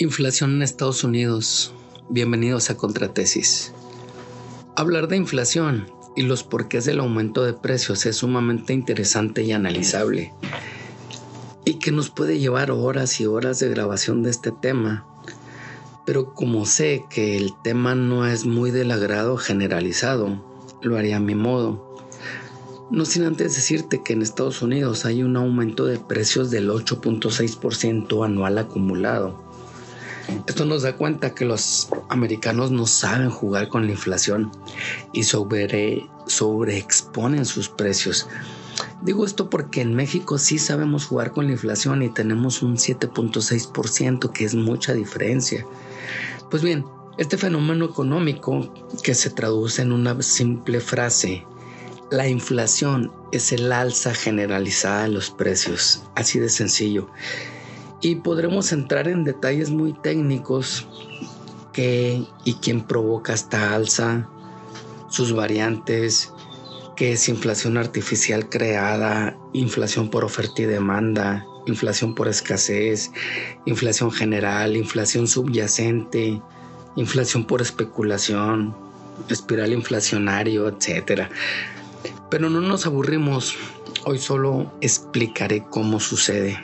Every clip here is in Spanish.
Inflación en Estados Unidos. Bienvenidos a Contratesis. Hablar de inflación y los porqués del aumento de precios es sumamente interesante y analizable y que nos puede llevar horas y horas de grabación de este tema. Pero como sé que el tema no es muy del agrado generalizado, lo haría a mi modo. No sin antes decirte que en Estados Unidos hay un aumento de precios del 8.6% anual acumulado esto nos da cuenta que los americanos no saben jugar con la inflación y sobre, sobreexponen sus precios. Digo esto porque en México sí sabemos jugar con la inflación y tenemos un 7.6%, que es mucha diferencia. Pues bien, este fenómeno económico que se traduce en una simple frase, la inflación es el alza generalizada de los precios, así de sencillo y podremos entrar en detalles muy técnicos que y quién provoca esta alza, sus variantes, qué es inflación artificial creada, inflación por oferta y demanda, inflación por escasez, inflación general, inflación subyacente, inflación por especulación, espiral inflacionario, etc. Pero no nos aburrimos, hoy solo explicaré cómo sucede.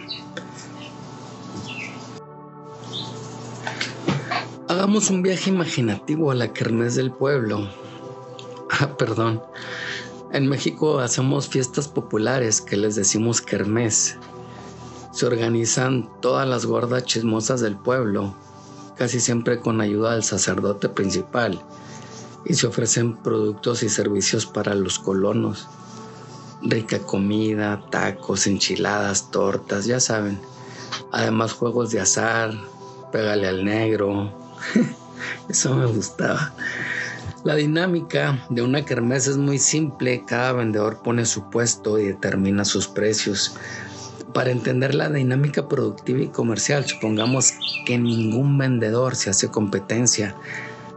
Hagamos un viaje imaginativo a la kermés del pueblo. Ah, perdón. En México hacemos fiestas populares que les decimos kermés. Se organizan todas las gordas chismosas del pueblo, casi siempre con ayuda del sacerdote principal, y se ofrecen productos y servicios para los colonos. Rica comida, tacos, enchiladas, tortas, ya saben. Además juegos de azar, pégale al negro, Eso me gustaba. La dinámica de una kermés es muy simple. Cada vendedor pone su puesto y determina sus precios. Para entender la dinámica productiva y comercial, supongamos que ningún vendedor se hace competencia.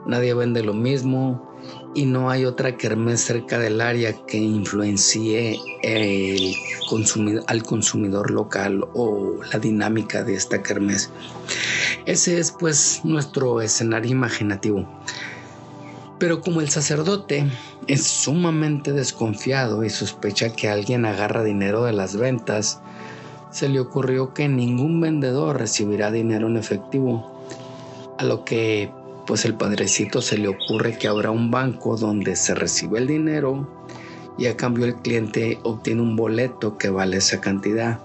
Nadie vende lo mismo y no hay otra kermés cerca del área que influencie al consumidor local o la dinámica de esta kermés. Ese es pues nuestro escenario imaginativo. Pero como el sacerdote es sumamente desconfiado y sospecha que alguien agarra dinero de las ventas, se le ocurrió que ningún vendedor recibirá dinero en efectivo, a lo que pues el padrecito se le ocurre que habrá un banco donde se recibe el dinero y a cambio el cliente obtiene un boleto que vale esa cantidad.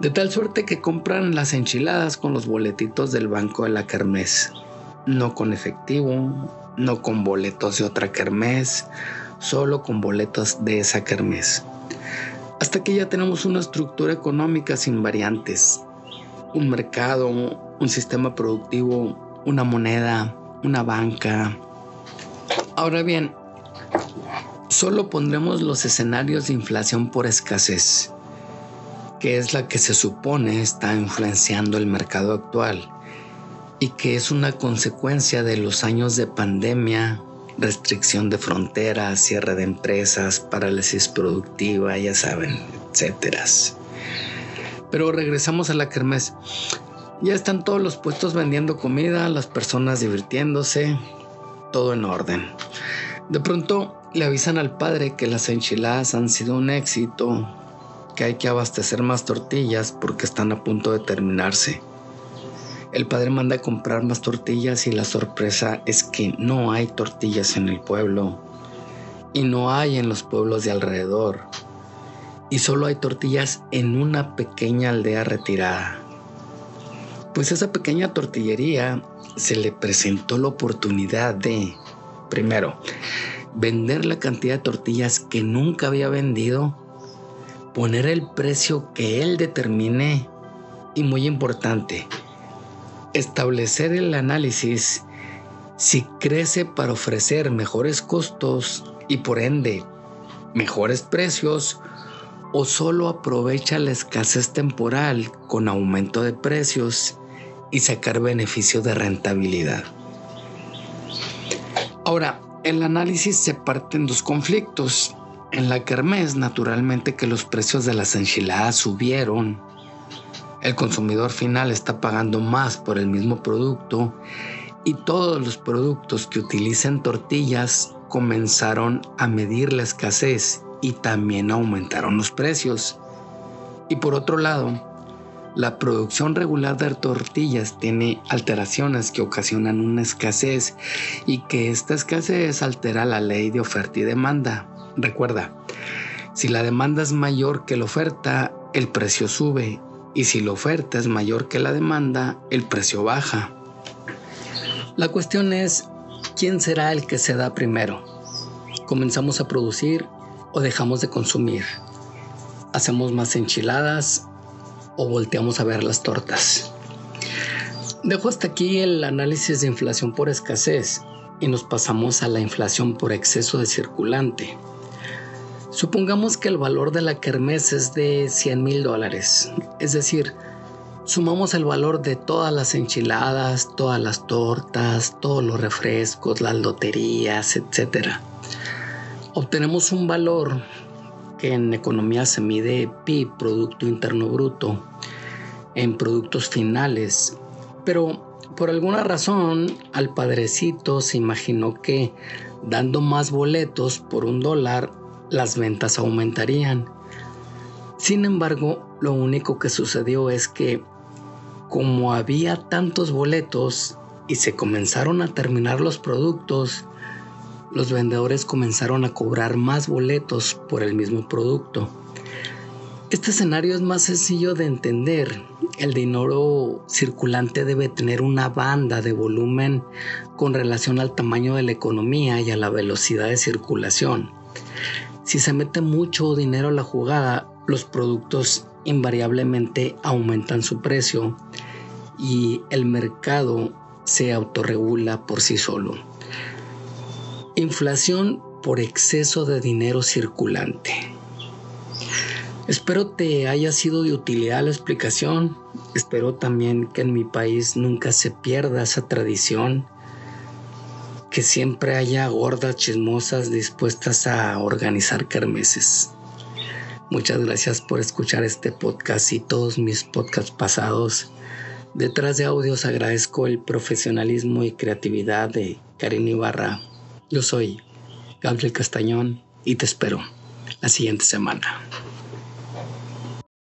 De tal suerte que compran las enchiladas con los boletitos del banco de la kermés. No con efectivo, no con boletos de otra kermés, solo con boletos de esa kermés. Hasta que ya tenemos una estructura económica sin variantes. Un mercado, un sistema productivo, una moneda, una banca. Ahora bien, solo pondremos los escenarios de inflación por escasez, que es la que se supone está influenciando el mercado actual y que es una consecuencia de los años de pandemia, restricción de fronteras, cierre de empresas, parálisis productiva, ya saben, etcétera. Pero regresamos a la kermés. Ya están todos los puestos vendiendo comida, las personas divirtiéndose, todo en orden. De pronto le avisan al padre que las enchiladas han sido un éxito, que hay que abastecer más tortillas porque están a punto de terminarse. El padre manda a comprar más tortillas y la sorpresa es que no hay tortillas en el pueblo y no hay en los pueblos de alrededor y solo hay tortillas en una pequeña aldea retirada. Pues esa pequeña tortillería se le presentó la oportunidad de, primero, vender la cantidad de tortillas que nunca había vendido, poner el precio que él determine y muy importante, establecer el análisis si crece para ofrecer mejores costos y por ende mejores precios o solo aprovecha la escasez temporal con aumento de precios y sacar beneficio de rentabilidad. Ahora, el análisis se parte en dos conflictos. En la kermés, naturalmente que los precios de las enchiladas subieron. El consumidor final está pagando más por el mismo producto y todos los productos que utilicen tortillas comenzaron a medir la escasez y también aumentaron los precios. Y por otro lado, la producción regular de tortillas tiene alteraciones que ocasionan una escasez y que esta escasez altera la ley de oferta y demanda. Recuerda, si la demanda es mayor que la oferta, el precio sube y si la oferta es mayor que la demanda, el precio baja. La cuestión es, ¿quién será el que se da primero? ¿Comenzamos a producir o dejamos de consumir? ¿Hacemos más enchiladas o volteamos a ver las tortas. Dejo hasta aquí el análisis de inflación por escasez y nos pasamos a la inflación por exceso de circulante. Supongamos que el valor de la kermés es de 100 mil dólares, es decir, sumamos el valor de todas las enchiladas, todas las tortas, todos los refrescos, las loterías, etc. Obtenemos un valor en economía se mide PIB, Producto Interno Bruto, en productos finales. Pero por alguna razón al padrecito se imaginó que dando más boletos por un dólar, las ventas aumentarían. Sin embargo, lo único que sucedió es que como había tantos boletos y se comenzaron a terminar los productos, los vendedores comenzaron a cobrar más boletos por el mismo producto. Este escenario es más sencillo de entender. El dinero circulante debe tener una banda de volumen con relación al tamaño de la economía y a la velocidad de circulación. Si se mete mucho dinero a la jugada, los productos invariablemente aumentan su precio y el mercado se autorregula por sí solo. Inflación por exceso de dinero circulante. Espero te haya sido de utilidad la explicación. Espero también que en mi país nunca se pierda esa tradición. Que siempre haya gordas chismosas dispuestas a organizar kermeses. Muchas gracias por escuchar este podcast y todos mis podcasts pasados. Detrás de audios agradezco el profesionalismo y creatividad de Karin Ibarra yo soy Gabriel Castañón y te espero la siguiente semana.